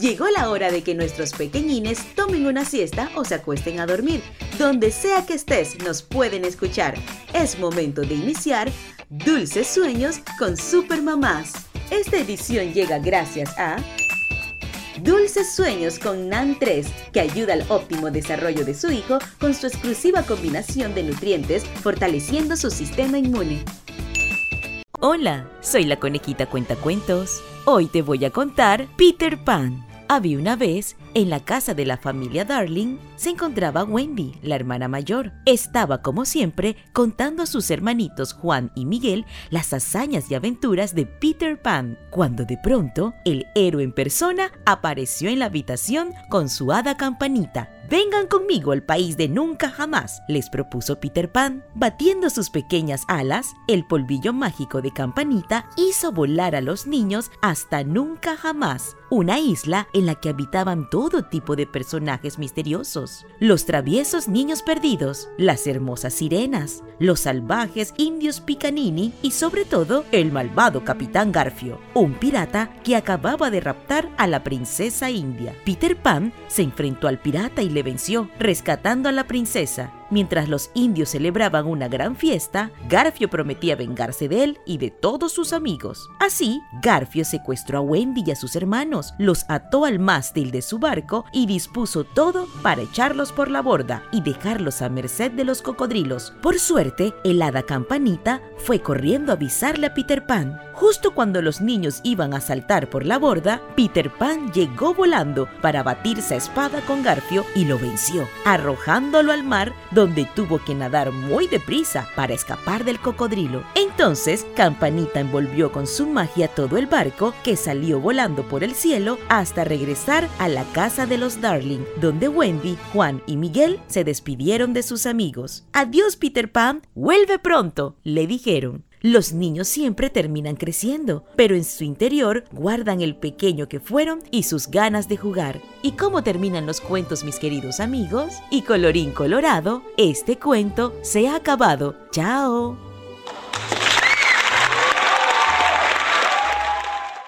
Llegó la hora de que nuestros pequeñines tomen una siesta o se acuesten a dormir. Donde sea que estés, nos pueden escuchar. Es momento de iniciar Dulces Sueños con Super Mamás. Esta edición llega gracias a Dulces Sueños con NAN 3, que ayuda al óptimo desarrollo de su hijo con su exclusiva combinación de nutrientes, fortaleciendo su sistema inmune. Hola, soy la conejita cuentacuentos. Hoy te voy a contar Peter Pan. Había una vez, en la casa de la familia Darling, se encontraba Wendy, la hermana mayor. Estaba, como siempre, contando a sus hermanitos Juan y Miguel las hazañas y aventuras de Peter Pan, cuando de pronto el héroe en persona apareció en la habitación con su hada campanita. Vengan conmigo al país de nunca jamás, les propuso Peter Pan. Batiendo sus pequeñas alas, el polvillo mágico de campanita hizo volar a los niños hasta nunca jamás, una isla en la que habitaban todo tipo de personajes misteriosos. Los traviesos niños perdidos, las hermosas sirenas, los salvajes indios picanini y sobre todo el malvado capitán Garfio, un pirata que acababa de raptar a la princesa india. Peter Pan se enfrentó al pirata y le venció, rescatando a la princesa. Mientras los indios celebraban una gran fiesta, Garfio prometía vengarse de él y de todos sus amigos. Así, Garfio secuestró a Wendy y a sus hermanos, los ató al mástil de su barco y dispuso todo para echarlos por la borda y dejarlos a merced de los cocodrilos. Por suerte, el hada campanita fue corriendo a avisarle a Peter Pan. Justo cuando los niños iban a saltar por la borda, Peter Pan llegó volando para batirse a espada con Garfio y lo venció, arrojándolo al mar donde tuvo que nadar muy deprisa para escapar del cocodrilo. Entonces, Campanita envolvió con su magia todo el barco que salió volando por el cielo hasta regresar a la casa de los Darling, donde Wendy, Juan y Miguel se despidieron de sus amigos. Adiós Peter Pan, vuelve pronto, le dijeron. Los niños siempre terminan creciendo, pero en su interior guardan el pequeño que fueron y sus ganas de jugar. ¿Y cómo terminan los cuentos, mis queridos amigos? Y colorín colorado, este cuento se ha acabado. ¡Chao!